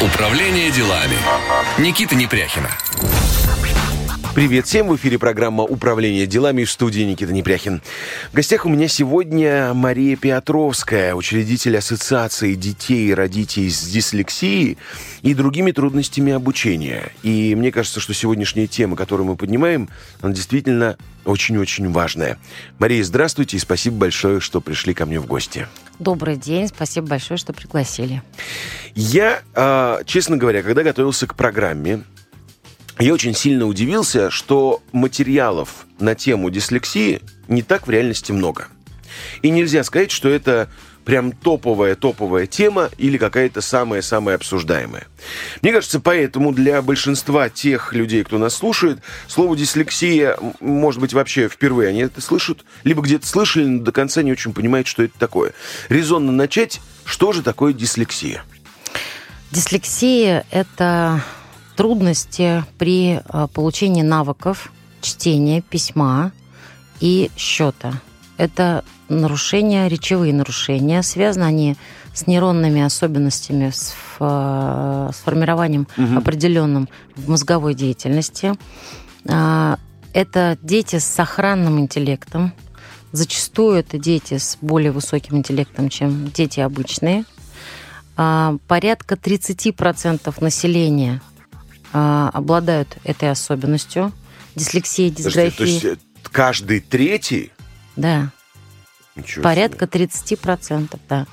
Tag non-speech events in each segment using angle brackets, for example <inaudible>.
Управление делами. Никита Непряхина. Привет всем! В эфире программа «Управление делами» в студии Никита Непряхин. В гостях у меня сегодня Мария Петровская, учредитель Ассоциации детей и родителей с дислексией и другими трудностями обучения. И мне кажется, что сегодняшняя тема, которую мы поднимаем, она действительно очень-очень важная. Мария, здравствуйте и спасибо большое, что пришли ко мне в гости. Добрый день, спасибо большое, что пригласили. Я, а, честно говоря, когда готовился к программе, я очень сильно удивился, что материалов на тему дислексии не так в реальности много. И нельзя сказать, что это прям топовая-топовая тема или какая-то самая-самая обсуждаемая. Мне кажется, поэтому для большинства тех людей, кто нас слушает, слово дислексия, может быть, вообще впервые они это слышат, либо где-то слышали, но до конца не очень понимают, что это такое. Резонно начать, что же такое дислексия? Дислексия – это трудности при э, получении навыков чтения, письма и счета. Это нарушения, речевые нарушения. Связаны они с нейронными особенностями, с, э, с формированием угу. определенным в мозговой деятельности. А, это дети с сохранным интеллектом. Зачастую это дети с более высоким интеллектом, чем дети обычные. Порядка 30% населения а, обладают этой особенностью. Дислексия, дисграфия. То есть э, каждый третий? Да. Ничего Порядка себе. 30%, да.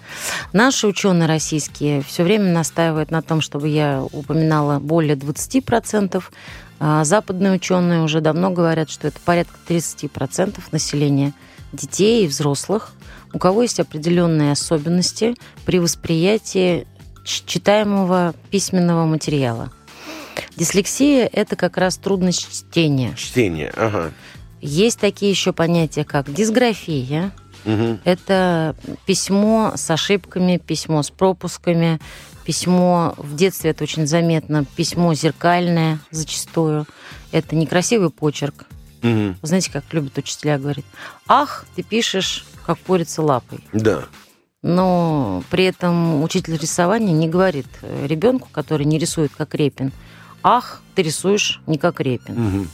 Наши ученые российские все время настаивают на том, чтобы я упоминала более 20%. А западные ученые уже давно говорят, что это порядка 30% населения детей и взрослых, у кого есть определенные особенности при восприятии читаемого письменного материала. Дислексия – это как раз трудность чтения. Чтение, ага. Есть такие еще понятия, как дисграфия. Угу. Это письмо с ошибками, письмо с пропусками, письмо в детстве это очень заметно, письмо зеркальное зачастую. Это некрасивый почерк. Угу. Знаете, как любят учителя говорить, ах, ты пишешь как курица лапой. Да. Но при этом учитель рисования не говорит ребенку, который не рисует как Репин, ах, ты рисуешь не как Репин. Угу.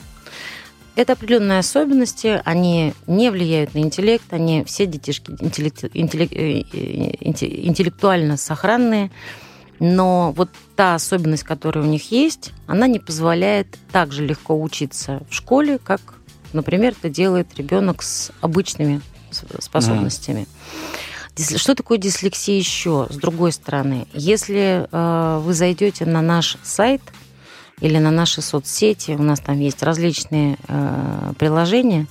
Это определенные особенности, они не влияют на интеллект, они все детишки интеллект, интеллект, э, интеллектуально сохранные, но вот та особенность, которая у них есть, она не позволяет так же легко учиться в школе, как, например, это делает ребенок с обычными способностями. Mm. Что такое дислексия еще? С другой стороны, если э, вы зайдете на наш сайт – или на наши соцсети. У нас там есть различные э, приложения,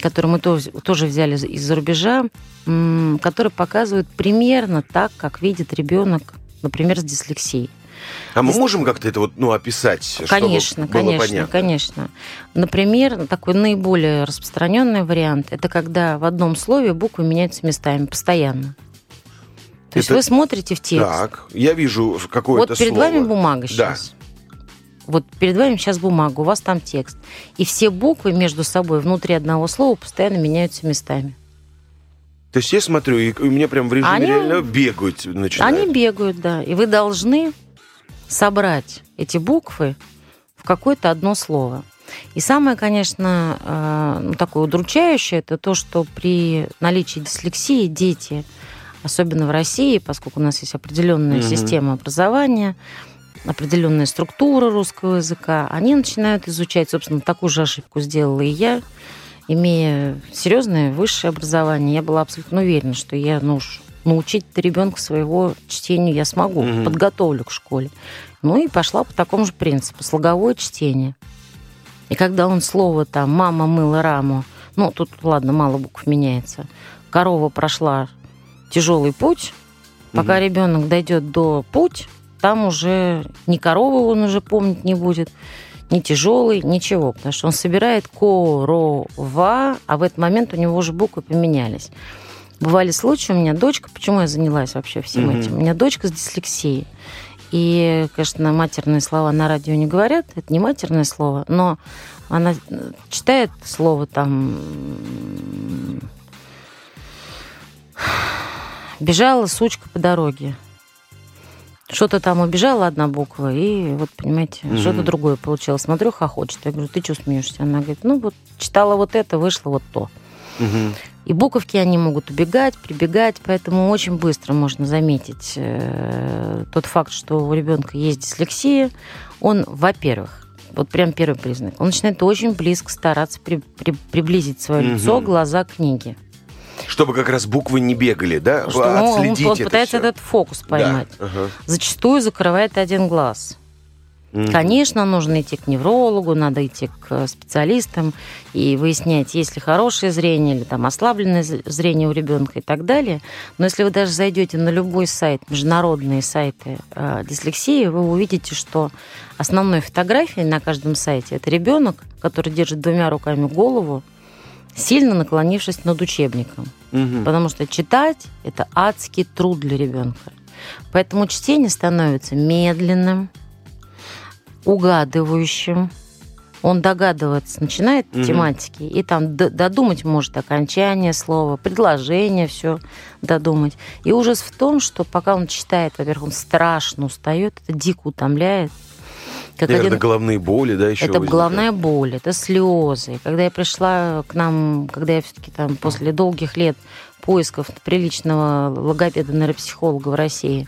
которые мы тоже, тоже взяли из-за рубежа, которые показывают примерно так, как видит ребенок, например, с дислексией. А мы можем как-то это вот, ну, описать, конечно, чтобы было конечно, понятно? Конечно, Например, такой наиболее распространенный вариант – это когда в одном слове буквы меняются местами постоянно. То это... есть вы смотрите в текст. Так, я вижу какое-то Вот перед слово. вами бумага сейчас. Да. Вот перед вами сейчас бумага, у вас там текст. И все буквы между собой внутри одного слова постоянно меняются местами. То есть я смотрю, и у меня прям в режиме они, реально бегают начинают. Они бегают, да. И вы должны собрать эти буквы в какое-то одно слово. И самое, конечно, э, ну, такое удручающее, это то, что при наличии дислексии дети, особенно в России, поскольку у нас есть определенная угу. система образования, определенная структура русского языка, они начинают изучать, собственно, такую же ошибку сделала и я, имея серьезное высшее образование, я была абсолютно уверена, что я, ну научить ребенка своего чтению я смогу, угу. подготовлю к школе. Ну и пошла по такому же принципу, слоговое чтение. И когда он слово там «мама мыла раму», ну, тут, ладно, мало букв меняется, корова прошла тяжелый путь, пока угу. ребенок дойдет до путь, там уже ни коровы он уже помнить не будет, ни тяжелый, ничего, потому что он собирает корова, а в этот момент у него уже буквы поменялись. Бывали случаи, у меня дочка, почему я занялась вообще всем mm-hmm. этим? У меня дочка с дислексией. И, конечно, матерные слова на радио не говорят, это не матерное слово, но она читает слово там бежала сучка по дороге. Что-то там убежала одна буква, и вот, понимаете, mm-hmm. что-то другое получилось. Смотрю, хохочет. Я говорю, ты что смеешься? Она говорит, ну вот читала вот это, вышло вот то. Mm-hmm. И буковки они могут убегать, прибегать, поэтому очень быстро можно заметить э, тот факт, что у ребенка есть дислексия. Он, во-первых, вот прям первый признак, он начинает очень близко стараться при, при, приблизить свое mm-hmm. лицо, глаза к книге. Чтобы как раз буквы не бегали, да? Что, Отследить он, он пытается все. этот фокус поймать. Да. Ага. Зачастую закрывает один глаз. Mm-hmm. Конечно, нужно идти к неврологу, надо идти к специалистам и выяснять, есть ли хорошее зрение или там ослабленное зрение у ребенка и так далее. Но если вы даже зайдете на любой сайт, международные сайты э, дислексии, вы увидите, что основной фотографией на каждом сайте это ребенок, который держит двумя руками голову, сильно наклонившись над учебником. Угу. Потому что читать это адский труд для ребенка. Поэтому чтение становится медленным, угадывающим. Он догадывается, начинает угу. тематики, и там додумать может окончание слова, предложение все додумать. И ужас в том, что пока он читает, во-первых, он страшно устает, это дико утомляет. Как Наверное, один... головные боли, да, еще Это возникает. головная боль, это слезы. Когда я пришла к нам, когда я все-таки там после долгих лет поисков приличного логопеда-нейропсихолога в России,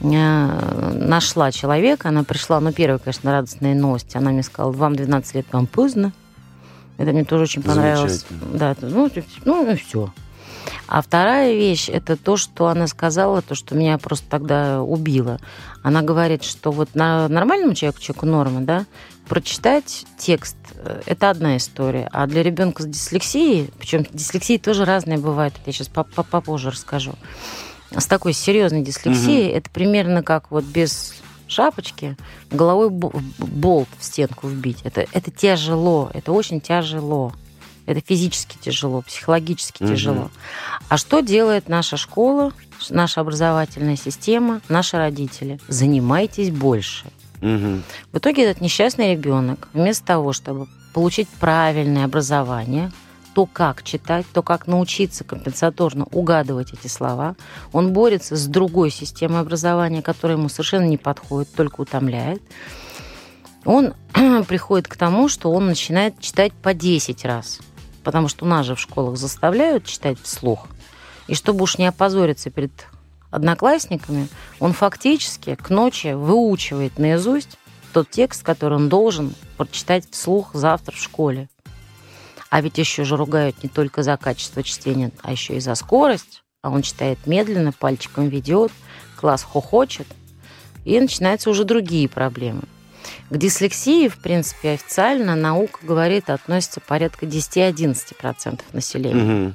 нашла человека, она пришла, ну, первая, конечно, радостная новость, она мне сказала, вам 12 лет, вам поздно. Это мне тоже очень понравилось. Да, ну, ну, и все. А вторая вещь, это то, что она сказала, то, что меня просто тогда убило. Она говорит, что вот на нормальному человеку, человеку норма, да, прочитать текст э, – это одна история. А для ребенка с дислексией, причем дислексии тоже разные бывают, я сейчас попозже расскажу, с такой серьезной дислексией, угу. это примерно как вот без шапочки головой болт в стенку вбить. Это, это тяжело, это очень тяжело. Это физически тяжело, психологически угу. тяжело. А что делает наша школа, наша образовательная система, наши родители? Занимайтесь больше. Угу. В итоге этот несчастный ребенок, вместо того, чтобы получить правильное образование, то, как читать, то, как научиться компенсаторно угадывать эти слова. Он борется с другой системой образования, которая ему совершенно не подходит, только утомляет. Он <clears throat> приходит к тому, что он начинает читать по 10 раз. Потому что нас же в школах заставляют читать вслух. И чтобы уж не опозориться перед одноклассниками, он фактически к ночи выучивает наизусть тот текст, который он должен прочитать вслух завтра в школе. А ведь еще же ругают не только за качество чтения, а еще и за скорость. А он читает медленно, пальчиком ведет, класс хохочет. И начинаются уже другие проблемы. К дислексии, в принципе, официально наука говорит, относится порядка 10-11% населения. Угу.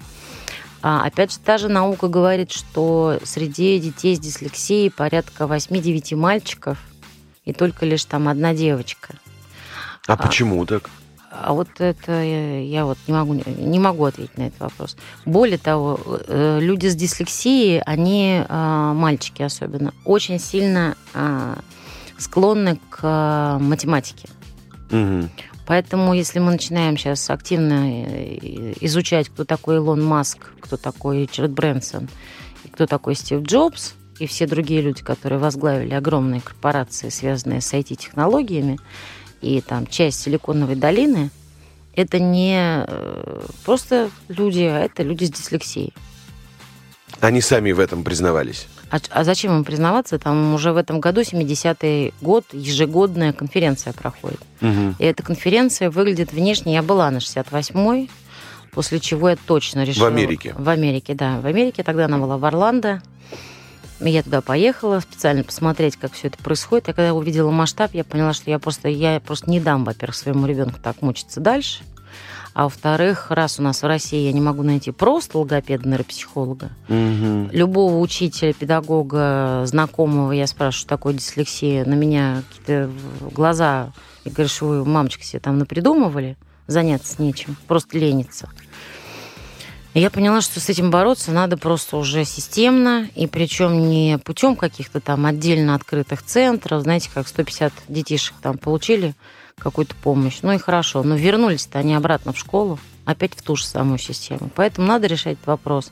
А, опять же, та же наука говорит, что среди детей с дислексией порядка 8-9 мальчиков и только лишь там одна девочка. А, а почему так? А вот это я вот не могу, не могу ответить на этот вопрос. Более того, э, люди с дислексией, они, а, мальчики особенно, очень сильно а, склонны к математике. Угу. Поэтому, если мы начинаем сейчас активно э, изучать, кто такой Илон Маск, кто такой Ричард Брэнсон, кто такой Стив Джобс, и все другие люди, которые возглавили огромные корпорации, связанные с IT-технологиями, и там часть Силиконовой долины, это не э, просто люди, а это люди с дислексией. Они сами в этом признавались. А, а зачем им признаваться? Там уже в этом году, 70-й год, ежегодная конференция проходит. Угу. И эта конференция выглядит внешне. Я была на 68-й, после чего я точно решила... В Америке? В Америке, да. В Америке тогда она была в Орландо. Я туда поехала специально посмотреть, как все это происходит. Я когда увидела масштаб, я поняла, что я просто, я просто не дам, во-первых, своему ребенку так мучиться дальше. А во-вторых, раз у нас в России я не могу найти просто логопеда-нейропсихолога, угу. любого учителя, педагога, знакомого, я спрашиваю, что такое дислексия, на меня какие-то глаза, и говорю, что вы, мамочка, себе там напридумывали, заняться нечем, просто лениться. И я поняла, что с этим бороться надо просто уже системно, и причем не путем каких-то там отдельно открытых центров, знаете, как 150 детишек там получили какую-то помощь. Ну и хорошо, но вернулись-то они обратно в школу, опять в ту же самую систему. Поэтому надо решать этот вопрос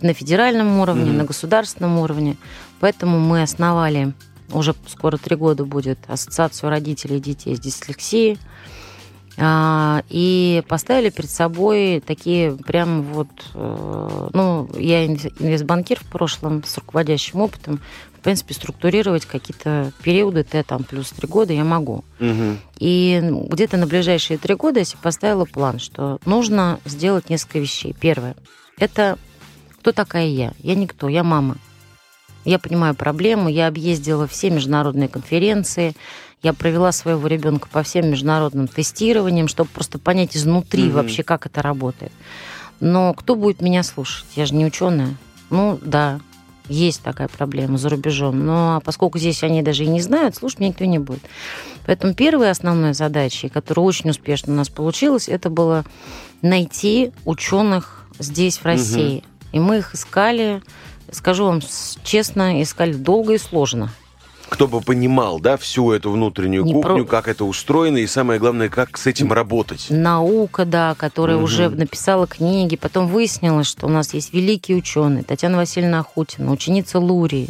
на федеральном уровне, mm-hmm. на государственном уровне. Поэтому мы основали уже скоро три года будет, Ассоциацию родителей и детей с дислексией. А, и поставили перед собой такие прям вот, э, ну, я инвестбанкир в прошлом с руководящим опытом, принципе, структурировать какие-то периоды Т там плюс три года я могу. Угу. И где-то на ближайшие три года я себе поставила план, что нужно сделать несколько вещей. Первое, это кто такая я? Я никто, я мама. Я понимаю проблему, я объездила все международные конференции, я провела своего ребенка по всем международным тестированиям, чтобы просто понять изнутри угу. вообще, как это работает. Но кто будет меня слушать? Я же не ученая. Ну, да, есть такая проблема за рубежом. Но поскольку здесь они даже и не знают, слушать меня никто не будет. Поэтому первая основная задача, которая очень успешно у нас получилась, это было найти ученых здесь, в России. Угу. И мы их искали, скажу вам честно, искали долго и сложно кто бы понимал, да, всю эту внутреннюю не кухню, про... как это устроено, и самое главное, как с этим работать. Наука, да, которая угу. уже написала книги, потом выяснилось, что у нас есть великие ученые, Татьяна Васильевна Ахутина, ученица Лурии,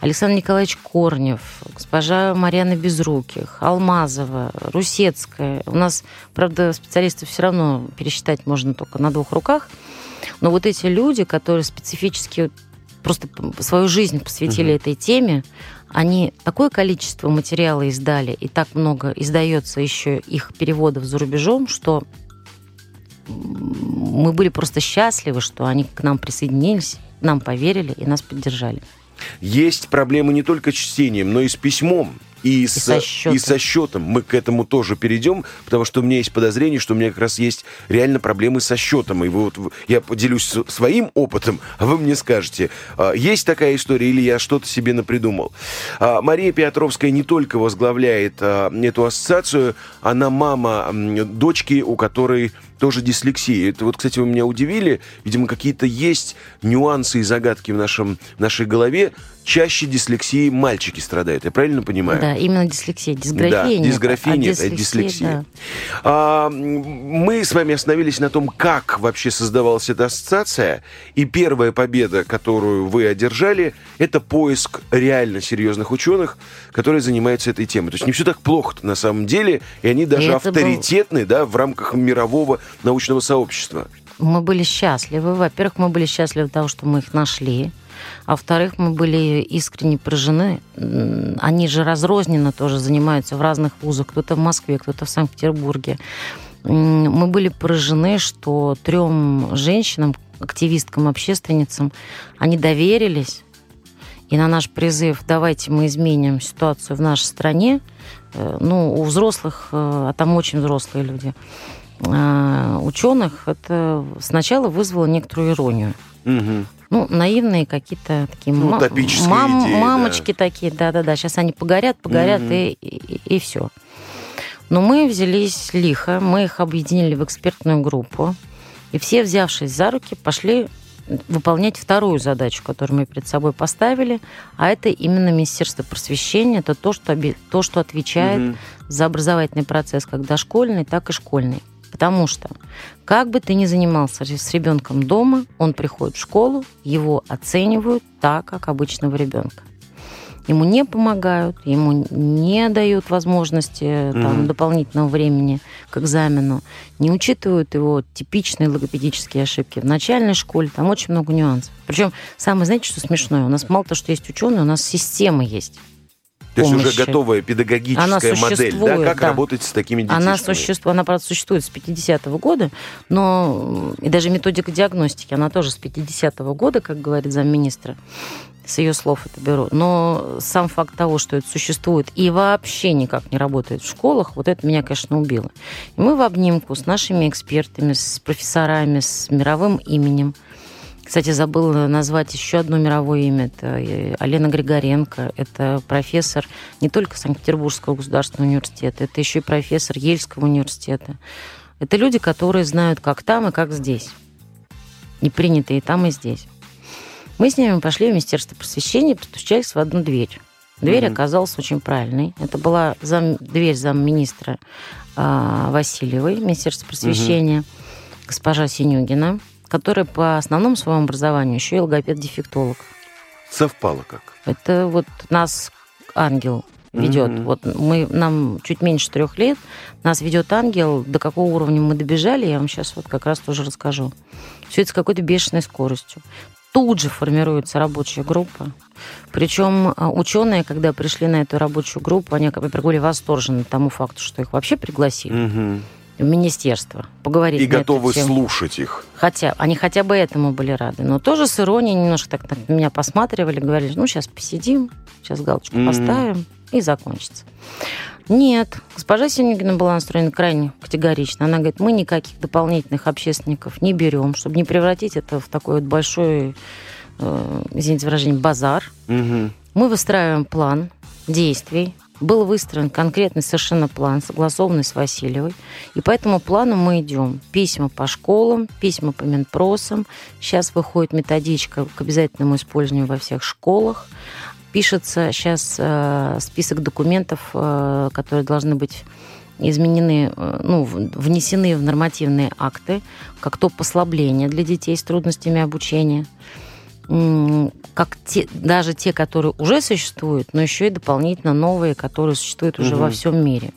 Александр Николаевич Корнев, госпожа Марьяна Безруких, Алмазова, Русецкая. У нас, правда, специалистов все равно пересчитать можно только на двух руках. Но вот эти люди, которые специфически просто свою жизнь посвятили угу. этой теме, они такое количество материала издали, и так много издается еще их переводов за рубежом, что мы были просто счастливы, что они к нам присоединились, нам поверили и нас поддержали. Есть проблемы не только с чтением, но и с письмом. И, и, со счетом. и со счетом. Мы к этому тоже перейдем, потому что у меня есть подозрение, что у меня как раз есть реально проблемы со счетом. И вы вот, я поделюсь своим опытом, а вы мне скажете, а, есть такая история или я что-то себе напридумал. А, Мария Петровская не только возглавляет а, эту ассоциацию, она мама дочки, у которой тоже дислексия. Это вот, кстати, вы меня удивили. Видимо, какие-то есть нюансы и загадки в нашем, нашей голове. Чаще дислексии мальчики страдают. Я правильно понимаю? Да, именно дислексия. Дисграфия да, нет. Дисграфия а нет, дислексия, дислексия. Да. А, мы с вами остановились на том, как вообще создавалась эта ассоциация. И первая победа, которую вы одержали, это поиск реально серьезных ученых, которые занимаются этой темой. То есть не все так плохо на самом деле, и они даже и авторитетны был... да, в рамках мирового научного сообщества. Мы были счастливы. Во-первых, мы были счастливы того, что мы их нашли. А во-вторых, мы были искренне поражены. Они же разрозненно тоже занимаются в разных вузах. Кто-то в Москве, кто-то в Санкт-Петербурге. Мы были поражены, что трем женщинам, активисткам, общественницам, они доверились. И на наш призыв «давайте мы изменим ситуацию в нашей стране», э, ну, у взрослых, э, а там очень взрослые люди, э, ученых, это сначала вызвало некоторую иронию. Угу ну, наивные какие-то такие ну, мам, идеи, мамочки да. такие, да-да-да, сейчас они погорят, погорят, угу. и, и, и все. Но мы взялись лихо, мы их объединили в экспертную группу, и все, взявшись за руки, пошли выполнять вторую задачу, которую мы перед собой поставили, а это именно Министерство просвещения, это то, что, то, что отвечает угу. за образовательный процесс как дошкольный, так и школьный. Потому что как бы ты ни занимался с ребенком дома, он приходит в школу, его оценивают так, как обычного ребенка. Ему не помогают, ему не дают возможности mm-hmm. там, дополнительного времени к экзамену, не учитывают его типичные логопедические ошибки. В начальной школе там очень много нюансов. Причем самое, знаете, что смешное? У нас мало того, что есть ученые, у нас система есть. То есть уже готовая педагогическая модель, да, как да. работать с такими детьми? Она существует, она, правда, существует с 50-го года, но и даже методика диагностики, она тоже с 50-го года, как говорит замминистра, с ее слов это беру. Но сам факт того, что это существует и вообще никак не работает в школах, вот это меня, конечно, убило. И мы в обнимку с нашими экспертами, с профессорами, с мировым именем – кстати, забыла назвать еще одно мировое имя. Это э, Алена Григоренко. Это профессор не только Санкт-Петербургского государственного университета, это еще и профессор Ельского университета. Это люди, которые знают, как там и как здесь. И принято и там, и здесь. Мы с ними пошли в Министерство просвещения, постучались в одну дверь. Дверь mm-hmm. оказалась очень правильной. Это была зам, дверь замминистра э, Васильевой, Министерства просвещения, mm-hmm. госпожа Синюгина который по основному своему образованию еще и логопед-дефектолог. Совпало как? Это вот нас ангел ведет. Мгм. Вот мы, нам чуть меньше трех лет, нас ведет ангел, до какого уровня мы добежали, я вам сейчас вот как раз тоже расскажу. Все это с какой-то бешеной скоростью. Тут же формируется рабочая группа. Причем ученые, когда пришли на эту рабочую группу, они как бы были восторжены тому факту, что их вообще пригласили Мгм. В министерство поговорить И готовы слушать их. Хотя, они хотя бы этому были рады. Но тоже с иронией немножко так на меня посматривали, говорили, ну, сейчас посидим, сейчас галочку Мгм. поставим, и закончится. Нет, госпожа Синюгина была настроена крайне категорично. Она говорит, мы никаких дополнительных общественников не берем, чтобы не превратить это в такой вот большой, э, извините выражение, базар. Мгм. Мы выстраиваем план действий. Был выстроен конкретный совершенно план, согласованный с Васильевой. И по этому плану мы идем. Письма по школам, письма по Минпросам. Сейчас выходит методичка к обязательному использованию во всех школах. Пишется сейчас э, список документов, э, которые должны быть изменены, э, ну, внесены в нормативные акты, как то послабление для детей с трудностями обучения, как те, даже те, которые уже существуют, но еще и дополнительно новые, которые существуют уже Мгм. во всем мире.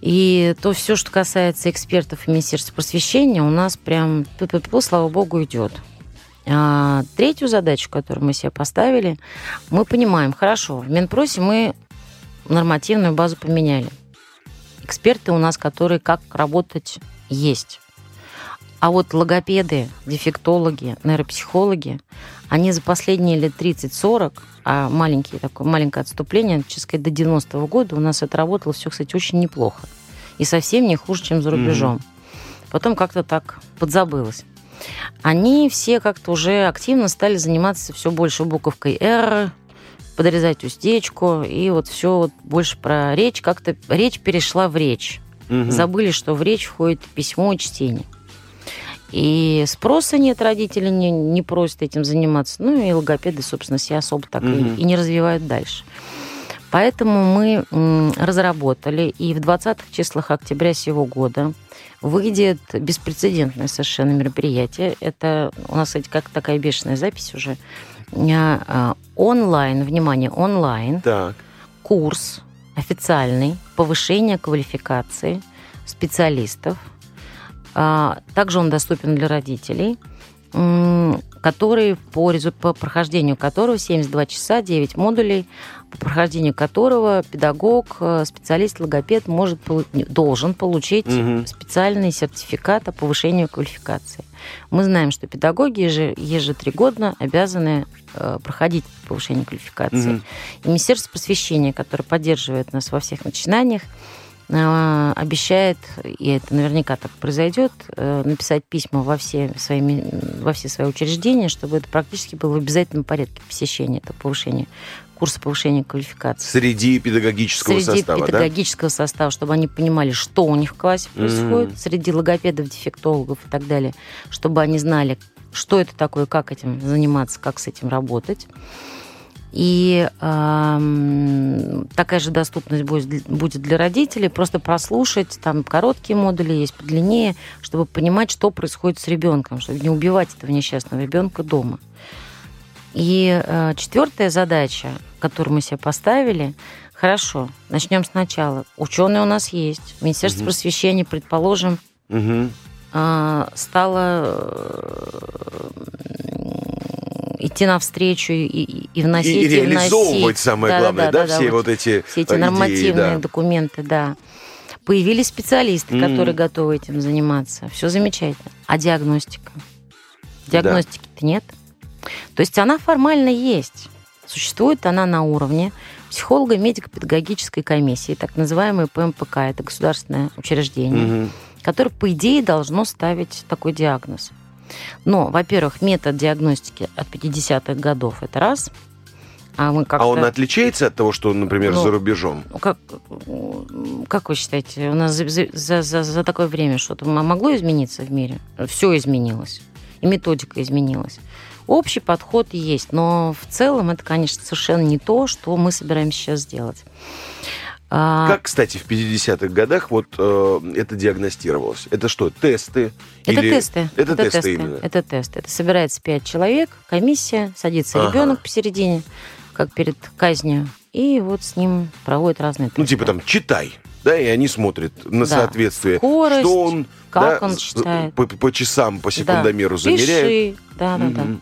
И то все, что касается экспертов и Министерства просвещения, у нас прям, слава богу, идет. А третью задачу, которую мы себе поставили, мы понимаем, хорошо, в Минпросе мы нормативную базу поменяли. Эксперты у нас, которые как работать, есть. А вот логопеды, дефектологи, нейропсихологи, они за последние лет 30-40, а маленькие, такое маленькое отступление, честно сказать, до 90-го года у нас это работало все, кстати, очень неплохо. И совсем не хуже, чем за рубежом. Потом как-то так подзабылось. Они все как-то уже активно стали заниматься все больше буковкой «Р», подрезать уздечку, и вот все вот больше про речь. Как-то речь перешла в речь. Мгм. Забыли, что в речь входит письмо и чтение. И спроса нет, родители не, не просят этим заниматься. Ну и логопеды, собственно, себя особо так и, Мгм. и не развивают дальше. Поэтому мы разработали, и в 20-х числах октября сего года выйдет беспрецедентное совершенно мероприятие. Это у нас, кстати, как такая бешеная запись уже. А, а, Онлайн, внимание, онлайн Так. курс официальный повышения квалификации специалистов. А, Также он доступен для родителей, который по, по прохождению которого 72 часа, 9 модулей, по прохождению которого педагог, э, специалист, логопед может, должен получить Мгм. специальный сертификат о повышении квалификации. Мы знаем, что педагоги еже- ежетригодно обязаны э, проходить повышение квалификации. Мгм. И Министерство просвещения, которое поддерживает нас во всех начинаниях, обещает, и это наверняка так произойдет, э, написать письма во все, свои, ми- во все свои учреждения, чтобы это практически было в обязательном порядке посещения, это повышение курса повышения квалификации. Среди педагогического Среди состава, да? педагогического состава, чтобы они понимали, что у них в классе происходит, Мгм. среди логопедов, дефектологов и так далее, чтобы они знали, что это такое, как этим заниматься, как с этим работать. И эм, такая же доступность будет, будет для родителей, просто прослушать, там короткие модули есть, подлиннее, чтобы понимать, что происходит с ребенком, чтобы не убивать этого несчастного ребенка дома. И э, четвертая задача, которую мы себе поставили, хорошо, начнем сначала. Ученые у нас есть, Министерство Мгм. просвещения, предположим, Мгм. а, стала э, идти навстречу и, и, и вносить, И, и реализовывать вносить. самое Да, главное, да, да, да, все вот вот эти все эти э, идеи, нормативные да. документы, да. Появились специалисты, Мгм. которые готовы этим заниматься. Все замечательно. А диагностика? Диагностики-то нет. То есть она формально есть. Существует она на уровне психолога медико-педагогической комиссии, так называемой ПМПК, это государственное учреждение, Мгм. которое, по идее, должно ставить такой диагноз. Но, во-первых, метод диагностики от 50-х годов – это раз. А мы как-то... А он отличается от того, что, например, Ну, за рубежом? Ну, Как, как вы считаете, у нас за, за, за, за такое время что-то могло измениться в мире? Все изменилось. И методика изменилась. Общий подход есть, но в целом это, конечно, совершенно не то, что мы собираемся сейчас сделать. А, Как, кстати, в 50-х годах вот э, это диагностировалось? Это что, тесты? Это Или- тесты. Это, тесты, именно. Это тесты. Это собирается пять человек, комиссия, садится Ага. ребенок посередине, как перед казнью, и вот с ним проводят разные Ну, типа там, читай, да, и они смотрят на Да. соответствие. Скорость, что он, как да, он читает. По, по часам, по секундомеру да. замеряют. Пиши. Да, да. Мгм.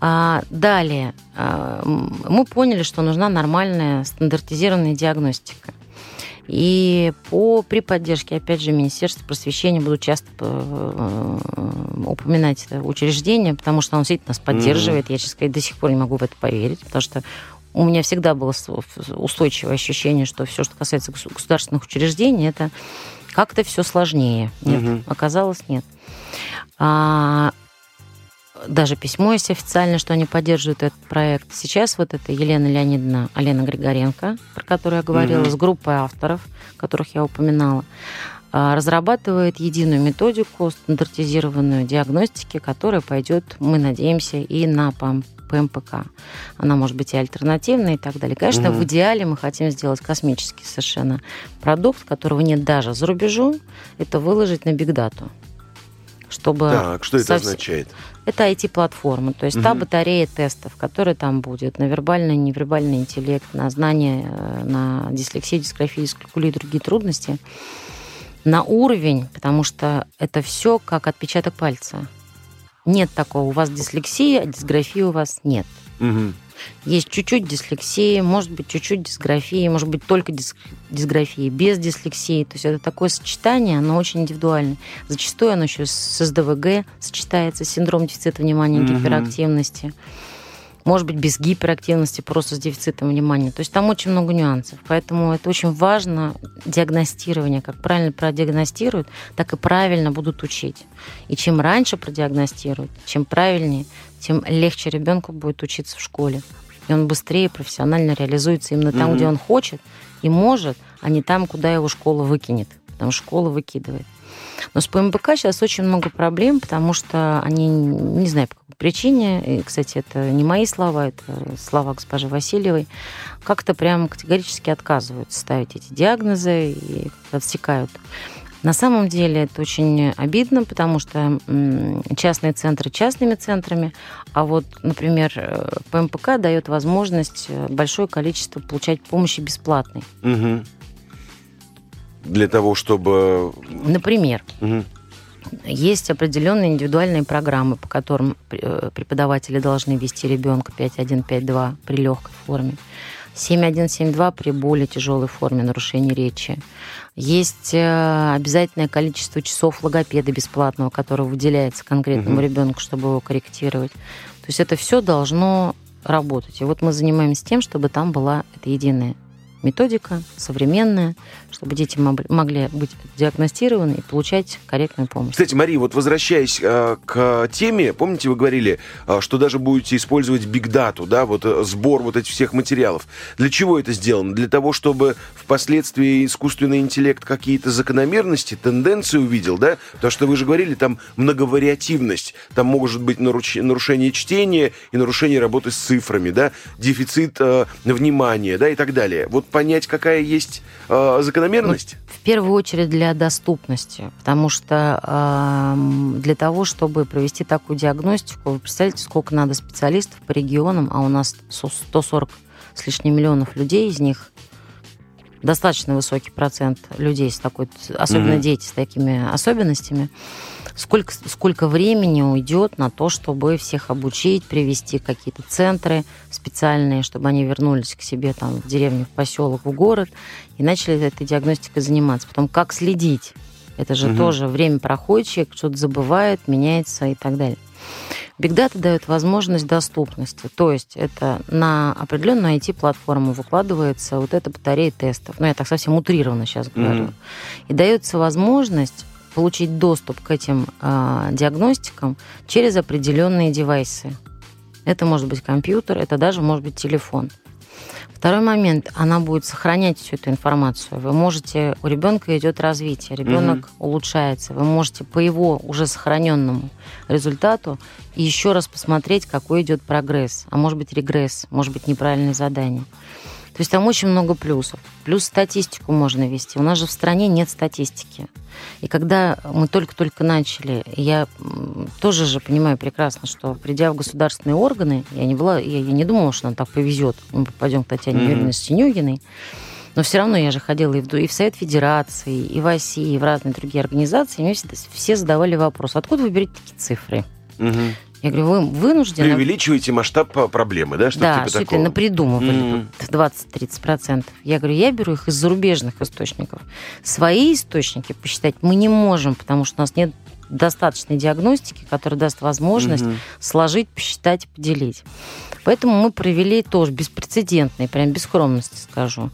А, далее, а, мы поняли, что нужна нормальная стандартизированная диагностика. И по, при поддержке, опять же, Министерства просвещения буду часто э, упоминать это учреждение, потому что оно действительно нас поддерживает. Я, честно сказать, до сих пор не могу в это поверить, потому что у меня всегда было устойчивое ощущение, что все, что касается гос- государственных учреждений, это как-то все сложнее. Нет, Мгм. оказалось, нет. А, даже письмо есть официально, что они поддерживают этот проект. Сейчас вот это Елена Леонидовна, Алена Григоренко, про которую я говорила, Мгм. с группой авторов, которых я упоминала, а, разрабатывает единую методику стандартизированную диагностики, которая пойдет, мы надеемся, и на ПАМ ПМПК. Она может быть и альтернативной и так далее. Конечно, Мгм. в идеале мы хотим сделать космический совершенно продукт, которого нет даже за рубежом, это выложить на бигдату. Чтобы Так, что это совсем- означает? это IT-платформа, то есть та Мгм. батарея тестов, которая там будет, на вербальный, невербальный интеллект, на знание, э, на дислексию, дисграфию, дискалькулию и другие трудности, на уровень, потому что это все как отпечаток пальца. Нет такого, у вас дислексия, а дисграфии у вас нет. Мгм. Есть чуть-чуть дислексии, может быть, чуть-чуть дисграфии, может быть, только дис- дисграфии, без дислексии. То есть это такое сочетание, оно очень индивидуальное. Зачастую оно еще с СДВГ сочетается, синдром дефицита внимания и гиперактивности. Может быть, без гиперактивности, просто с дефицитом внимания. То есть там очень много нюансов. Поэтому это очень важно, диагностирование. Как правильно продиагностируют, так и правильно будут учить. И чем раньше продиагностируют, чем правильнее, тем легче ребенку будет учиться в школе. И он быстрее профессионально реализуется именно там, Мгм. где он хочет и может, а не там, куда его школа выкинет. Что школа выкидывает. Но с ПМБК сейчас очень много проблем, потому что они, не знаю по причине, и, кстати, это не мои слова, это слова госпожи Васильевой, как-то прям категорически отказываются ставить эти диагнозы и отсекают. На самом деле это очень обидно, потому что частные центры частными центрами, а вот, например, э, ПМПК дает возможность э, большое количество получать помощи бесплатной. Мгм. Для того, чтобы... Например, Мгм. Есть определенные индивидуальные программы, по которым э, преподаватели должны вести ребенка 5.1.5.2 при легкой форме. 7.1.7.2 при более тяжелой форме нарушения речи. Есть э, обязательное количество часов логопеда бесплатного, которое выделяется конкретному Мгм. ребенку, чтобы его корректировать. То есть это все должно работать. И вот мы занимаемся тем, чтобы там была эта единая методика, современная, чтобы дети могли быть диагностированы и получать корректную помощь. Кстати, Мария, вот возвращаясь э, к теме, помните, вы говорили, э, что даже будете использовать бигдату, да, вот э, сбор вот этих всех материалов. Для чего это сделано? Для того, чтобы впоследствии искусственный интеллект какие-то закономерности, тенденции увидел, да? Потому что вы же говорили, там многовариативность, там может быть наруч- нарушение чтения и нарушение работы с цифрами, да, дефицит э, внимания, да, и так далее. Вот понять, какая есть э, закономерность? В первую очередь для доступности, потому что эм, для того, чтобы провести такую диагностику, вы представляете, сколько надо специалистов по регионам, а у нас со- 140 с лишним миллионов людей, из них достаточно высокий процент людей с такой, особенно Мгм. дети с такими особенностями. Сколько, сколько времени уйдет на то, чтобы всех обучить, привести какие-то центры специальные, чтобы они вернулись к себе там в деревню, в поселок, в город и начали этой диагностикой заниматься. Потом как следить? Это же Мгм. тоже время проходит, человек что-то забывает, меняется и так далее. Бигдата дает возможность доступности. То есть это на определенную IT-платформу выкладывается вот эта батарея тестов. Ну, я так совсем утрированно сейчас говорю. Мгм. И дается возможность получить доступ к этим а, диагностикам через определенные девайсы. Это может быть компьютер, это даже может быть телефон. Второй момент, она будет сохранять всю эту информацию. Вы можете, у ребенка идет развитие, ребенок улучшается. Вы можете по его уже сохраненному результату еще раз посмотреть, какой идет прогресс, а может быть регресс, может быть неправильное задание. То есть там очень много плюсов. Плюс статистику можно вести. У нас же в стране нет статистики. И когда мы только-только начали, я тоже же понимаю прекрасно, что придя в государственные органы, я не была, я, я не думала, что нам так повезет, мы попадем к Татьяне mm-hmm. Юрьевне Синюгиной, но все равно я же ходила и в, и в Совет Федерации, и в ОСИ, и в разные другие организации, и мне все задавали вопрос, откуда вы берете такие цифры? Угу. Я говорю, вы вынуждены... Преувеличиваете масштаб проблемы, да? Что да, типа что такого? это напридумывали mm. 20-30%. Я говорю, я беру их из зарубежных источников. Свои источники посчитать мы не можем, потому что у нас нет достаточной диагностики, которая даст возможность mm-hmm. сложить, посчитать, поделить. Поэтому мы провели тоже беспрецедентный, прям без скромности скажу,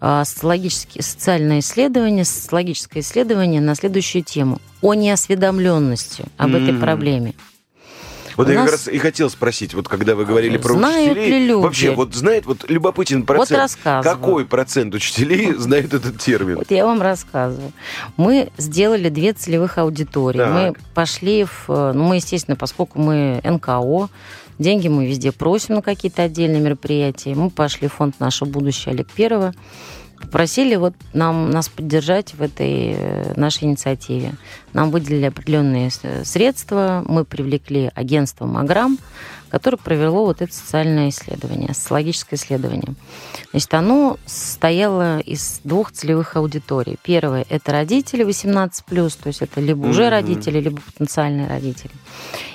а, социологические, социальное исследование, социологическое исследование на следующую тему о неосведомленности об mm-hmm. этой проблеме. Вот У я нас... как раз и хотел спросить, вот когда вы говорили про знают учителей, ли люди? вообще вот знает, вот любопытен процент. Вот Какой процент учителей <laughs> знает этот термин? Вот я вам рассказываю. Мы сделали две целевых аудитории. Так. Мы пошли в, ну мы естественно, поскольку мы НКО, деньги мы везде просим на какие-то отдельные мероприятия. Мы пошли в фонд «Наше будущее» Олег Первого попросили вот нам, нас поддержать в этой э, нашей инициативе. Нам выделили определенные средства, мы привлекли агентство «Маграм», которое провело вот это социальное исследование, социологическое исследование. Значит, оно состояло из двух целевых аудиторий. Первое – это родители 18+, то есть это либо уже mm-hmm. родители, либо потенциальные родители.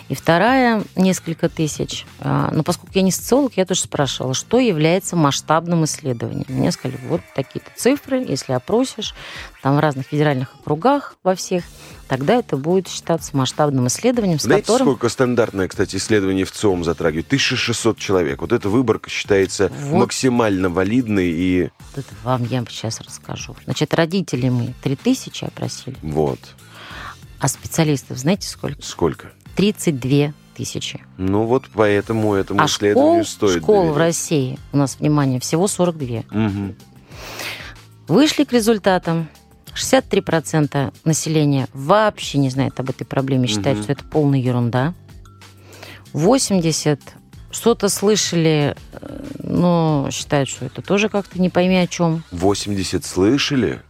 И вторая – несколько тысяч. А, но поскольку я не социолог, я тоже спрашивала, что является масштабным исследованием. Мне сказали, вот такие-то цифры, если опросишь, там в разных федеральных округах во всех, тогда это будет считаться масштабным исследованием, с Знаете, которым... сколько стандартное, кстати, исследование в ЦИОМ затрагивает? 1600 человек. Вот эта выборка считается вот. максимально валидной и... Это вам я сейчас расскажу. Значит, родители мы 3000 опросили. Вот. А специалистов знаете сколько? Сколько? 32 тысячи. Ну вот поэтому этому а исследованию школ, стоит школ доверять. в России, у нас, внимание, всего 42. Угу. Вышли к результатам. 63% населения вообще не знает об этой проблеме, считает, угу. что это полная ерунда. 80 что-то слышали, э, но считают, что это тоже как-то не пойми о чем. 80 слышали?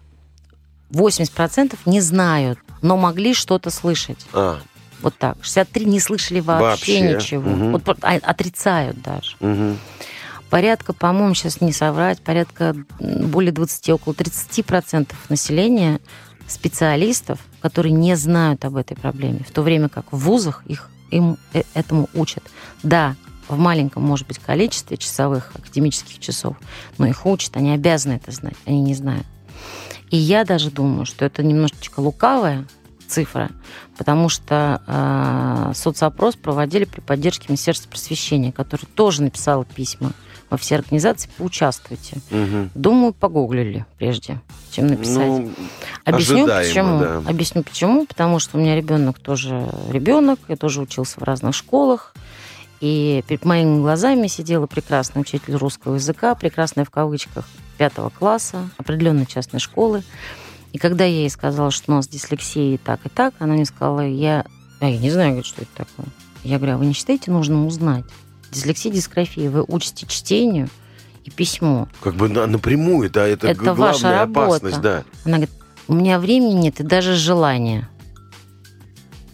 80% не знают, но могли что-то слышать. А, вот так. 63 не слышали вообще, вообще. ничего. Угу. Вот а, отрицают даже. Угу. Порядка, по-моему, сейчас не соврать, порядка более 20, около 30% населения специалистов, которые не знают об этой проблеме, в то время как в вузах их им э, этому учат. Да, в маленьком, может быть, количестве часовых академических часов, но их учат, они обязаны это знать, они не знают. И я даже думаю, что это немножечко лукавое, цифра, потому что э, соцопрос проводили при поддержке Министерства просвещения, которое тоже написало письма во все организации, поучаствуйте. Угу. Думаю, погуглили прежде, чем написать. Ну, Объясню почему. Да. Объясню почему. Потому что у меня ребенок тоже ребенок, я тоже учился в разных школах. И перед моими глазами сидела прекрасный учитель русского языка, прекрасная в кавычках пятого класса, определенной частной школы. И когда я ей сказала, что у нас дислексия и так, и так, она мне сказала, я, а я не знаю, что это такое. Я говорю, а вы не считаете нужным узнать? Дислексия, дисграфия, вы учите чтению и письмо. Как бы напрямую, да, это, это главная ваша работа. опасность, да. Она говорит, у меня времени нет и даже желания.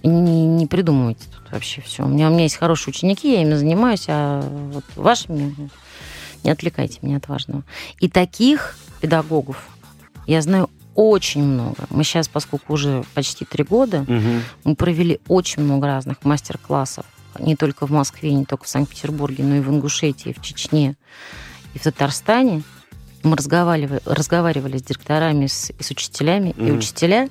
Не, не придумывайте тут вообще все. У меня, у меня есть хорошие ученики, я ими занимаюсь, а вот вашими не отвлекайте меня от важного. И таких педагогов я знаю очень много. Мы сейчас, поскольку уже почти три года, угу. мы провели очень много разных мастер-классов. Не только в Москве, не только в Санкт-Петербурге, но и в Ингушетии, в Чечне и в Татарстане. Мы разговаривали, разговаривали с директорами с, и с учителями, угу. и учителя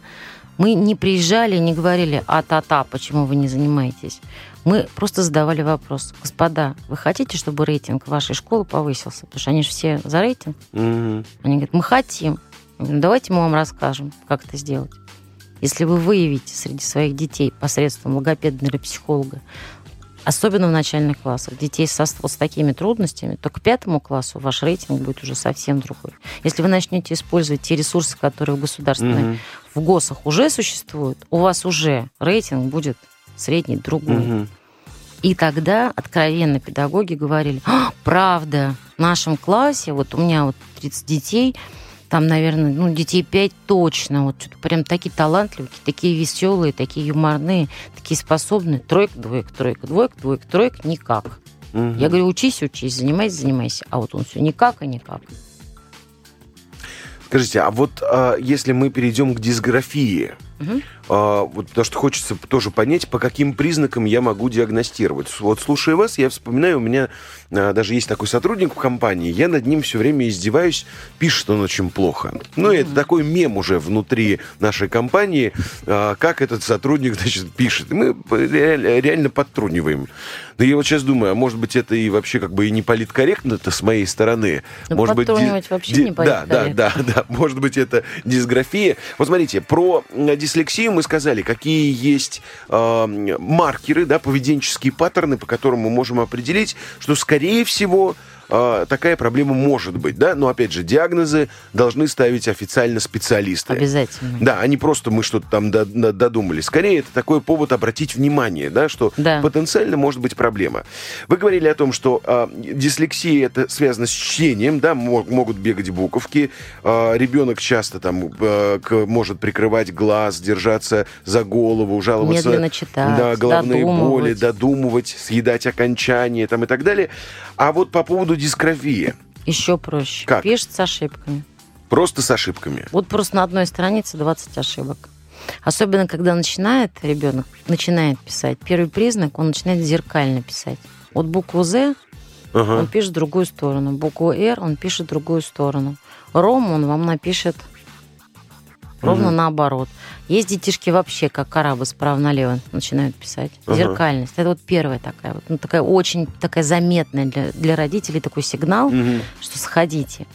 мы не приезжали и не говорили, а та-та, почему вы не занимаетесь. Мы просто задавали вопрос, господа, вы хотите, чтобы рейтинг вашей школы повысился? Потому что они же все за рейтинг. Угу. Они говорят, мы хотим. Давайте мы вам расскажем, как это сделать. Если вы выявите среди своих детей посредством логопеда или психолога, особенно в начальных классах, детей со, вот с такими трудностями, то к пятому классу ваш рейтинг будет уже совсем другой. Если вы начнете использовать те ресурсы, которые в государственной, угу. в ГОСах уже существуют, у вас уже рейтинг будет средний другой. Угу. И тогда откровенно педагоги говорили, «А, правда, в нашем классе, вот у меня вот 30 детей, там, наверное, ну, детей 5 точно, вот что-то прям такие талантливые, такие веселые, такие юморные, такие способные. Тройка, двойка, тройка, двойка, двойка, тройка, никак. Угу. Я говорю, учись, учись, занимайся, занимайся. А вот он все никак и никак. Скажите, а вот а, если мы перейдем к дисграфии, угу. а, вот потому что хочется тоже понять, по каким признакам я могу диагностировать. Вот слушая вас, я вспоминаю, у меня а, даже есть такой сотрудник в компании, я над ним все время издеваюсь, пишет он очень плохо. Ну, это такой мем уже внутри нашей компании, а, как этот сотрудник, значит, пишет. мы реально, реально подтруниваем. Но я вот сейчас думаю, а может быть, это и вообще как бы и не политкорректно-то с моей стороны. Ну, может быть, вообще ди- не да, да, да, да. <laughs> Может быть, это дисграфия. Вот смотрите, про дислексию мы сказали, какие есть э, маркеры, да, поведенческие паттерны, по которым мы можем определить, что, скорее всего, э, такая проблема может быть, да, но опять же диагнозы должны ставить официально специалисты. Обязательно. Да, а не просто мы что-то там додумали. Скорее это такой повод обратить внимание, да, что да. потенциально может быть проблема. Вы говорили о том, что э, дислексия это связано с чтением, да, могут бегать буковки, э, ребенок часто там э, может прикрывать глаз, держаться за голову, жаловаться Медленно читать, на головные боли, додумывать, съедать окончания там и так далее. А вот по поводу дисграфии. Еще проще. Как? Пишет с ошибками. Просто с ошибками? Вот просто на одной странице 20 ошибок. Особенно, когда начинает ребенок, начинает писать. Первый признак, он начинает зеркально писать. Вот букву «З» ага. он пишет в другую сторону. Букву «Р» он пишет в другую сторону. «Ром» он вам напишет ровно угу. наоборот. Есть детишки вообще, как арабы, справа налево начинают писать. Ага. Зеркальность. Это вот первая такая вот, ну, такая очень такая заметная для, для родителей такой сигнал, угу. что сходите.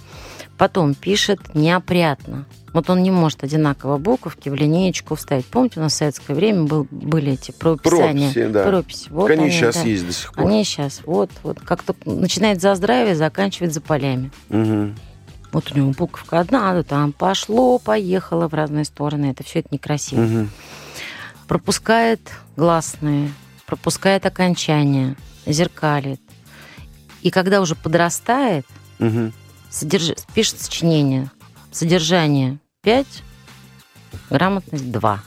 Потом пишет неопрятно. Вот он не может одинаково буковки в линеечку вставить. Помните, у нас в советское время был, были эти прописания? Прописи, да. Прописи. Вот они, они сейчас да. есть до сих пор. Они сейчас. Вот, вот. Как-то начинает за здравие, заканчивает за полями. Угу. Вот у него буковка одна, там пошло, поехало в разные стороны. Это все это некрасиво. Угу. Пропускает гласные, пропускает окончания, зеркалит. И когда уже подрастает, угу. содерж... пишет сочинение. Содержание 5, грамотность 2.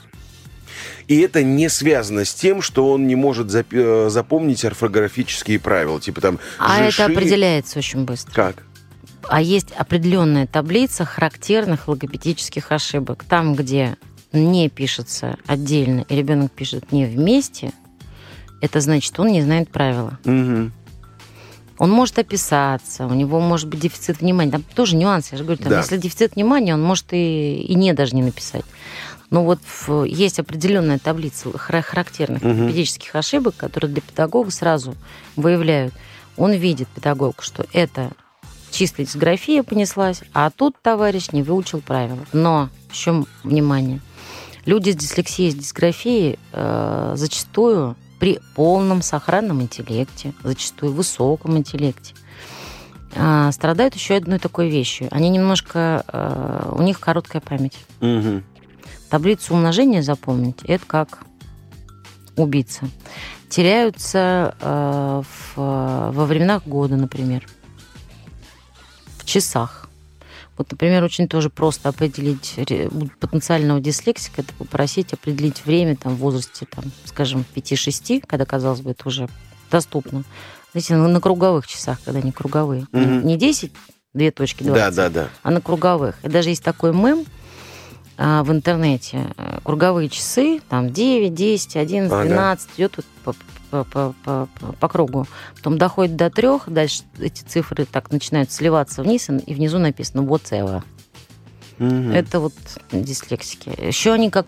И это не связано с тем, что он не может зап- запомнить орфографические правила, типа там. А жиши... это определяется очень быстро. Как? А есть определенная таблица характерных логопедических ошибок. Там, где не пишется отдельно, и ребенок пишет не вместе, это значит, он не знает правила. Угу. Он может описаться, у него может быть дефицит внимания. Там тоже нюансы. Я же говорю, там, да. если дефицит внимания, он может и, и не даже не написать. Но вот в, есть определенная таблица характерных угу. логопедических ошибок, которые для педагога сразу выявляют. Он видит, педагог, что это чисто дисграфия понеслась, а тут товарищ не выучил правила. Но, еще внимание, люди с дислексией, с дисграфией э, зачастую при полном сохранном интеллекте, зачастую высоком интеллекте, э, страдают еще одной такой вещью. Они немножко, э, у них короткая память. Угу. Таблицу умножения запомнить, это как убийца. Теряются э, в, во временах года, например часах. Вот, например, очень тоже просто определить потенциального дислексика, это попросить определить время там, в возрасте, там, скажем, 5-6, когда, казалось бы, это уже доступно. Знаете, на, круговых часах, когда они круговые. Mm-hmm. Не 10, две точки 20, да, да, да. а на круговых. И даже есть такой мем а, в интернете. Круговые часы, там 9, 10, 11, 12, ага. идет вот по, по, по, по кругу. Потом доходит до трех, дальше эти цифры так начинают сливаться вниз, и внизу написано целое. Угу. Это вот дислексики. Еще они как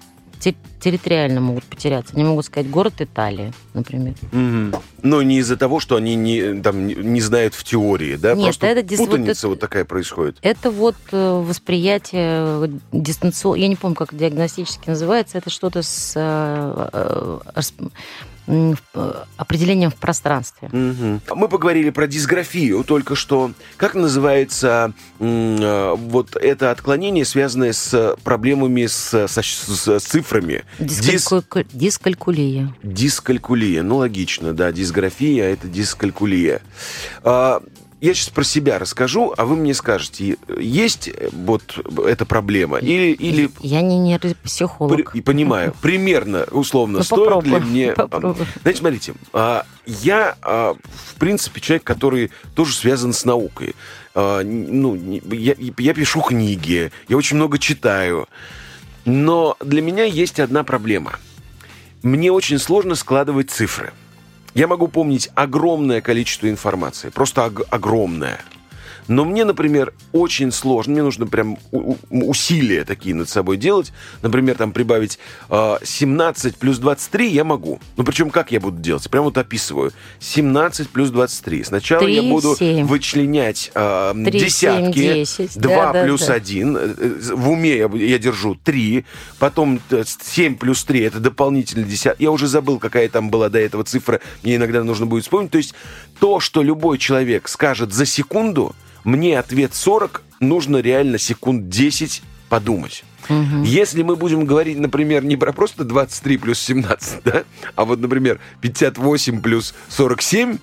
территориально могут потеряться. Они могут сказать город Италии, например. Угу. Но не из-за того, что они не, там, не знают в теории, да? Нет, Просто это путаница вот, вот такая происходит. Это вот э, восприятие дистанционно... Я не помню, как диагностически называется. Это что-то с... Э, определением в пространстве. Мгм. Мы поговорили про дисграфию только что. Как называется э, вот это отклонение, связанное с проблемами с, с- с цифрами? Дис- Дискальку- Дискалькулия. Дискалькулия. Ну, логично, да. Дисграфия – это дискалькулия. А, Я сейчас про себя расскажу, а вы мне скажете, есть э, вот эта проблема или, или Я не нейропсихолог. При- понимаю, <laughs> примерно, условно, Ну, стоит ли попробуй, мне... попробуй. Знаете, смотрите, а, я, а, в принципе, человек, который тоже связан с наукой. А, Ну, я, я пишу книги, я очень много читаю. Но для меня есть одна проблема. Мне очень сложно складывать цифры. Я могу помнить огромное количество информации, просто ог- огромное. Но мне, например, очень сложно, мне нужно прям усилия такие над собой делать. Например, там прибавить э, 17 плюс 23 я могу. Ну, причем как я буду делать? Прям вот описываю. 17 плюс 23. Сначала я Три, буду семь. вычленять э, Три, семь, десятки. десять. 2 Да, да, плюс да. 1. В уме я, я держу 3. Потом 7 плюс 3 это дополнительный десяток. Я уже забыл, какая там была до этого цифра. Мне иногда нужно будет вспомнить. То есть то, что любой человек скажет за секунду, мне ответ 40, нужно реально секунд 10 подумать. Если мы будем говорить, например, не про просто 23 плюс 17, <laughs> да, а вот, например, 58 плюс 47,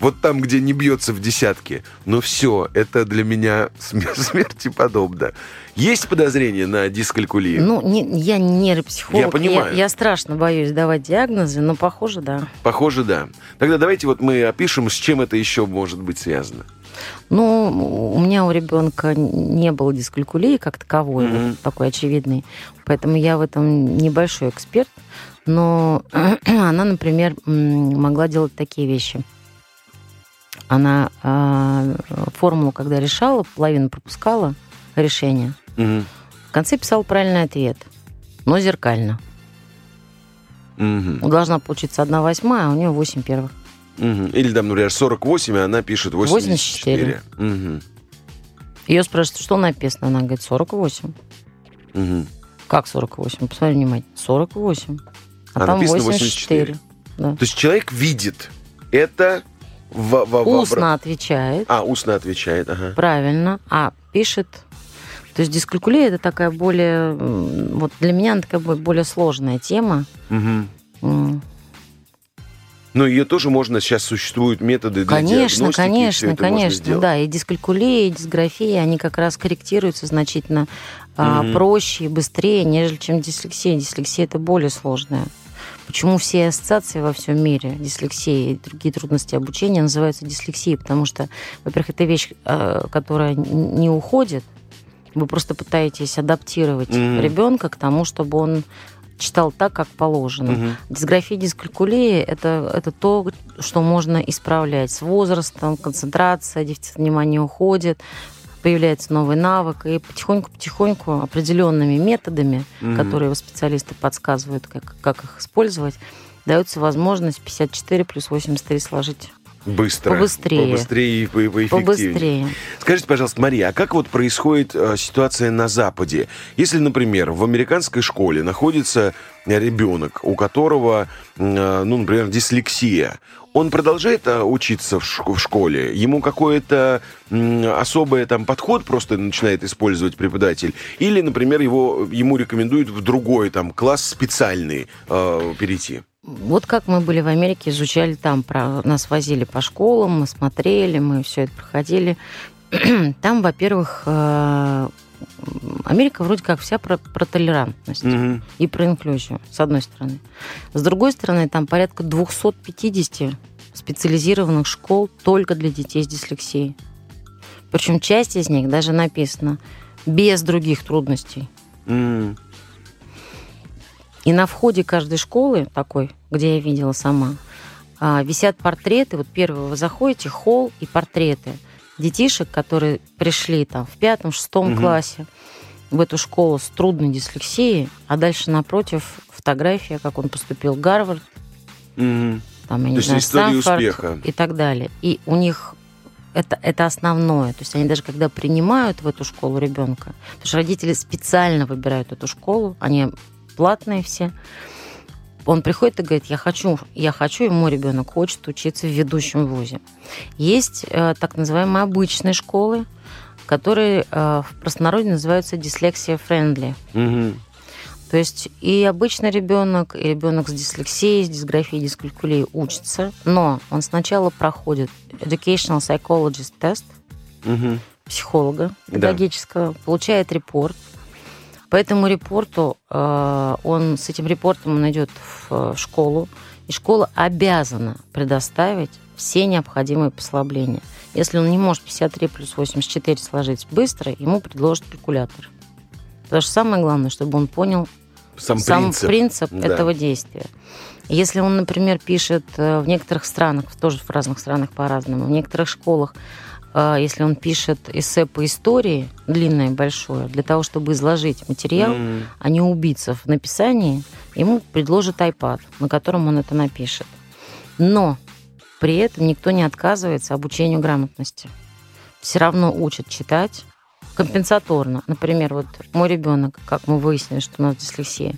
вот там, где не бьется в десятке, ну все, это для меня <laughs> смер- смерти подобно. Есть подозрение на дискалькулию? Ну, не- я не нейропсихолог. Я понимаю. Я, страшно боюсь давать диагнозы, но похоже, да. Похоже, да. Тогда давайте вот мы опишем, с чем это еще может быть связано. Ну, у меня у ребенка не было дискалькулии как таковой, Мгм. вот такой очевидный. Поэтому я в этом небольшой эксперт. Но <clears throat> она, например, могла делать такие вещи. Она а, формулу, когда решала, половину пропускала решение. Мгм. В конце писала правильный ответ, но зеркально. Мгм. Должна получиться одна восьмая, а у нее восемь первых. Мгм. Или там, например, 48, а она пишет 84. 84. Мгм. Ее спрашивают, что написано? Она говорит, 48. Мгм. Как 48? Посмотри внимательно. 48. А, А там написано 84. Да. То есть человек видит это в, в- в- Устно отвечает, А, устно отвечает, ага. правильно, а пишет... То есть дискалькулия это такая более... Вот для меня она такая бо- более сложная тема. Мгм. М, Но ее тоже можно, сейчас существуют методы для Конечно, диагностики, конечно, конечно, да. И дискалькулия, и дисграфия, они как раз корректируются значительно а, Мгм. проще и быстрее, нежели чем дислексия. Дислексия это более сложная. Почему все ассоциации во всем мире, дислексия и другие трудности обучения называются дислексией? Потому что, во-первых, это вещь, э, которая не уходит. Вы просто пытаетесь адаптировать Мгм. ребенка к тому, чтобы он читал так, как положено. Мгм. Дисграфия, дискалькулия это, это то, что можно исправлять с возрастом, концентрация, дефицит внимания уходит, появляется новый навык, и потихоньку-потихоньку определенными методами, Мгм. которые специалисты подсказывают, как, как их использовать, дается возможность 54 плюс 83 сложить Быстро. Побыстрее. Побыстрее и по- поэффективнее. побыстрее. Скажите, пожалуйста, Мария, а как вот происходит э, ситуация на Западе? Если, например, в американской школе находится ребенок, у которого, э, ну, например, дислексия, он продолжает э, учиться в, шк- в школе? Ему какой-то особый там подход просто начинает использовать преподаватель? Или, например, его, ему рекомендуют в другой там класс специальный э, перейти? Вот как мы были в Америке, изучали там, про, нас возили по школам, мы смотрели, мы все это проходили. <clears throat> Там, во-первых, э, Америка вроде как вся про, про толерантность Мгм. и про инклюзию, с одной стороны. С другой стороны, там порядка 250 специализированных школ только для детей с дислексией. Причем часть из них даже написано без других трудностей. М. И на входе каждой школы, такой, где я видела сама, а, висят портреты. Вот первый вы заходите, холл и портреты детишек, которые пришли там в пятом, шестом Мгм. классе в эту школу с трудной дислексией, а дальше напротив фотография, как он поступил в Гарвард, Мгм. там, я То не есть знаю, Стэнфорд успеха. и так далее. И у них это, это основное. То есть они даже когда принимают в эту школу ребенка, потому что родители специально выбирают эту школу, они платные все, он приходит и говорит, я хочу, я хочу, и мой ребенок хочет учиться в ведущем вузе. Есть э, так называемые обычные школы, которые э, в простонародье называются дислексия-френдли. Мгм. То есть и обычный ребенок, и ребенок с дислексией, с дисграфией, дискалькулией учится, но он сначала проходит Educational Psychologist тест Мгм. психолога педагогического, получает репорт. По этому репорту э, он с этим репортом он идет в э, школу, и школа обязана предоставить все необходимые послабления. Если он не может 53 плюс 84 сложить быстро, ему предложат калькулятор. Потому что самое главное, чтобы он понял Сам, сам принцип. принцип, Да. этого действия. Если он, например, пишет э, в некоторых странах, тоже в разных странах по-разному, в некоторых школах, если он пишет эссе по истории, длинное, большое, для того, чтобы изложить материал, М. а не убиться в написании, ему предложат iPad, на котором он это напишет. Но при этом никто не отказывается обучению грамотности. Все равно учат читать компенсаторно. Например, вот мой ребенок, как мы выяснили, что у нас дислексия,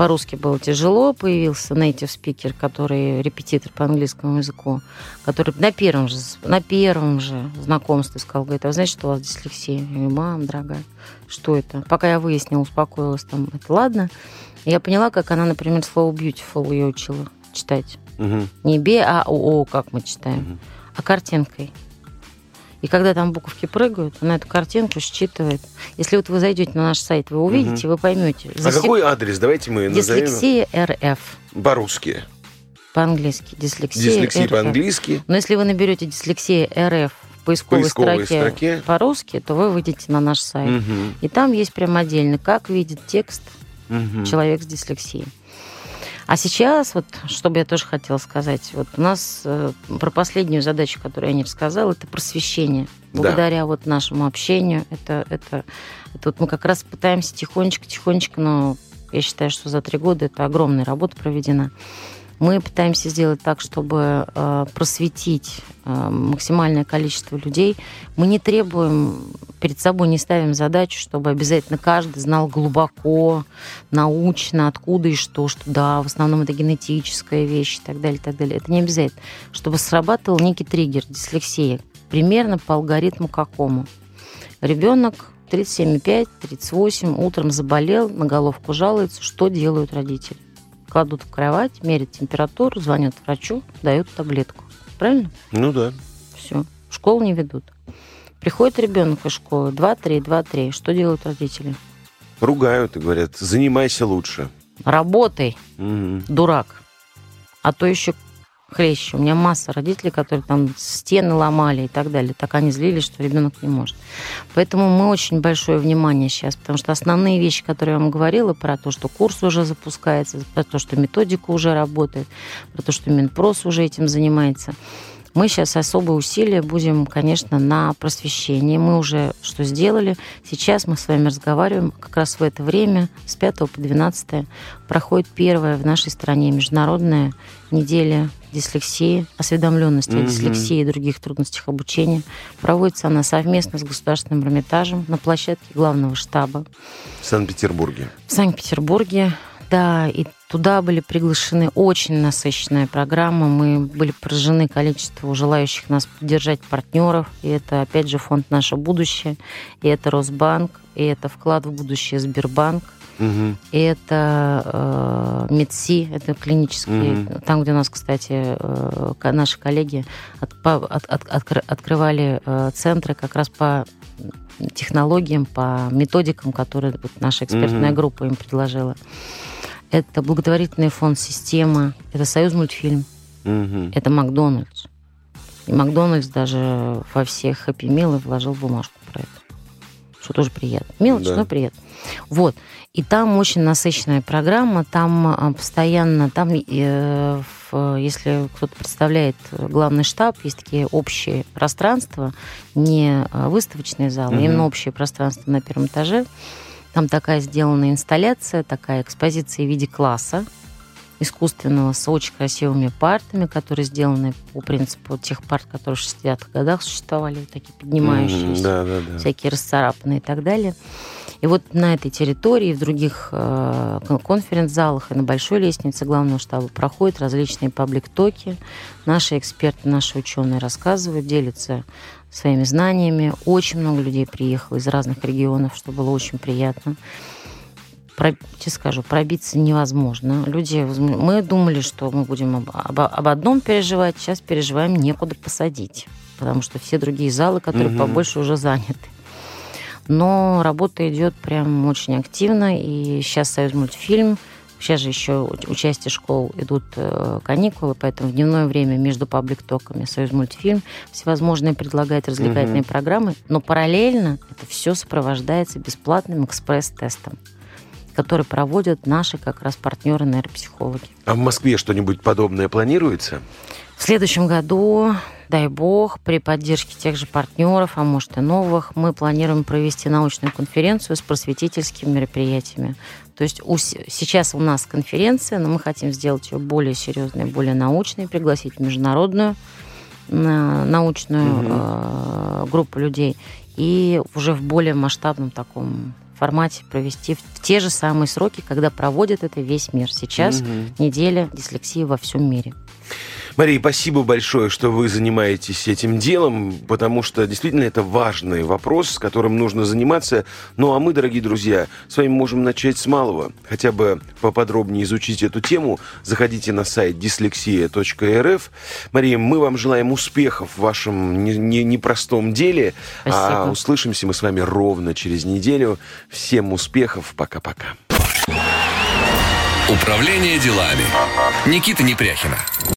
по-русски было тяжело, появился native speaker, который репетитор по английскому языку, который на первом же, на первом же знакомстве сказал, говорит, а вы знаете, что у вас дислексия? Я говорю, мам, дорогая, что это? Пока я выяснила, успокоилась, там, это ладно. Я поняла, как она, например, слово beautiful ее учила читать. Мгм. Не бе, а о, как мы читаем, а картинкой. И когда там буковки прыгают, она эту картинку считывает. Если вот вы зайдете на наш сайт, вы увидите, вы поймете. А какой адрес? Давайте мы назовем Дислексия РФ по-русски. по-английски. Дислексия, Дислексия РФ. по-английски. Но если вы наберете дислексия РФ в поисковой, поисковой строке, строке. по-русски, то вы выйдете на наш сайт. Мгм. И там есть прям отдельно, как видит текст Мгм. человек с дислексией. А сейчас, вот, что бы я тоже хотела сказать, вот у нас э, про последнюю задачу, которую я не рассказала, это просвещение. Да. Благодаря вот нашему общению, это, это, это вот мы как раз пытаемся тихонечко-тихонечко, но я считаю, что за три года это огромная работа проведена. Мы пытаемся сделать так, чтобы э, просветить э, максимальное количество людей. Мы не требуем, перед собой не ставим задачу, чтобы обязательно каждый знал глубоко, научно, откуда и что, что да, в основном это генетическая вещь и так далее, и так далее. Это не обязательно. Чтобы срабатывал некий триггер, дислексия, примерно по алгоритму какому. Ребенок 37,5, 38, утром заболел, на головку жалуется, что делают родители? Кладут в кровать, меряют температуру, звонят врачу, дают таблетку. Правильно? Ну да. Все. В школу не ведут. Приходит ребенок из школы, 2-3, 2-3. Что делают родители? Ругают и говорят, занимайся лучше. Работай, Мгм. дурак. А то еще хлеще. У меня масса родителей, которые там стены ломали и так далее. Так они злились, что ребенок не может. Поэтому мы очень большое внимание сейчас, потому что основные вещи, которые я вам говорила, про то, что курс уже запускается, про то, что методика уже работает, про то, что Минпрос уже этим занимается. Мы сейчас особые усилия будем, конечно, на просвещение. Мы уже что сделали. Сейчас мы с вами разговариваем. Как раз в это время, с 5 по 12 проходит первая в нашей стране международная неделя дислексии, осведомленности о Мгм. дислексии и других трудностях обучения. Проводится она совместно с Государственным Эрмитажем на площадке главного штаба В Санкт-Петербурге. в Санкт-Петербурге. Да, и туда были приглашены очень насыщенная программа. Мы были поражены количеству желающих нас поддержать партнеров. И это, опять же, фонд «Наше будущее», и это Росбанк, и это вклад в будущее Сбербанк, Мгм. и это э, МедСи, это клинические, Мгм. там, где у нас, кстати, э, наши коллеги от- от- от- откры- открывали э, центры как раз по технологиям, по методикам, которые вот наша экспертная Мгм. группа им предложила. Это благотворительный фонд «Система», это «Союз мультфильм», Мгм. это «Макдональдс». И Макдональдс даже во все хэппи милы вложил бумажку про это. Что тоже приятно. Мелочь, Да. но приятно. Вот. И там очень насыщенная программа, там а, постоянно, там, э, в- если кто-то представляет главный штаб, есть такие общие пространства, не а, выставочные залы, Мгм. именно общее пространство на первом этаже. Там такая сделана инсталляция, такая экспозиция в виде класса искусственного с очень красивыми партами, которые сделаны по принципу тех парт, которые в 60-х годах существовали, вот такие поднимающиеся Да, да, да. всякие расцарапанные и так далее. И вот на этой территории, в других э, конференц-залах и на большой лестнице главного штаба проходят различные паблик-токи. Наши эксперты, наши ученые рассказывают, делятся своими знаниями. Очень много людей приехало из разных регионов, что было очень приятно. Про, тебе скажу, пробиться невозможно. Люди, мы думали, что мы будем об, об, об одном переживать, сейчас переживаем некуда посадить, потому что все другие залы, которые угу. побольше, уже заняты. Но работа идет прям очень активно, и сейчас Союз мультфильм Сейчас же еще участие школ идут э, каникулы, поэтому в дневное время между паблик-токами Союз мультфильм всевозможные предлагает развлекательные угу. программы, но параллельно это все сопровождается бесплатным экспресс-тестом который проводят наши как раз партнеры нейропсихологи. А в Москве что-нибудь подобное планируется? В следующем году, дай бог, при поддержке тех же партнеров, а может и новых, мы планируем провести научную конференцию с просветительскими мероприятиями. То есть у, сейчас у нас конференция, но мы хотим сделать ее более серьезной, более научной, пригласить международную научную угу. э, группу людей и уже в более масштабном таком формате провести в те же самые сроки, когда проводит это весь мир. Сейчас угу. неделя дислексии во всем мире. Мария, спасибо большое, что вы занимаетесь этим делом, потому что действительно это важный вопрос, с которым нужно заниматься. Ну а мы, дорогие друзья, с вами можем начать с малого. Хотя бы поподробнее изучить эту тему, заходите на сайт dyslexia.rf. Мария, мы вам желаем успехов в вашем непростом деле. А спасибо. А услышимся мы с вами ровно через неделю. Всем успехов. Пока-пока. Управление делами. Никита Непряхина.